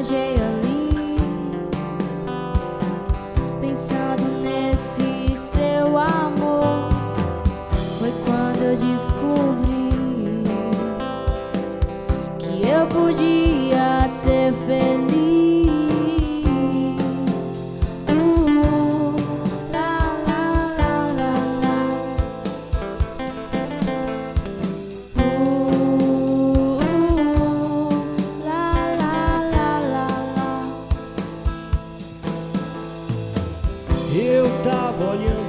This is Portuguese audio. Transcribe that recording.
viajei ali, pensando nesse seu amor. Foi quando eu descobri que eu podia ser feliz. otoño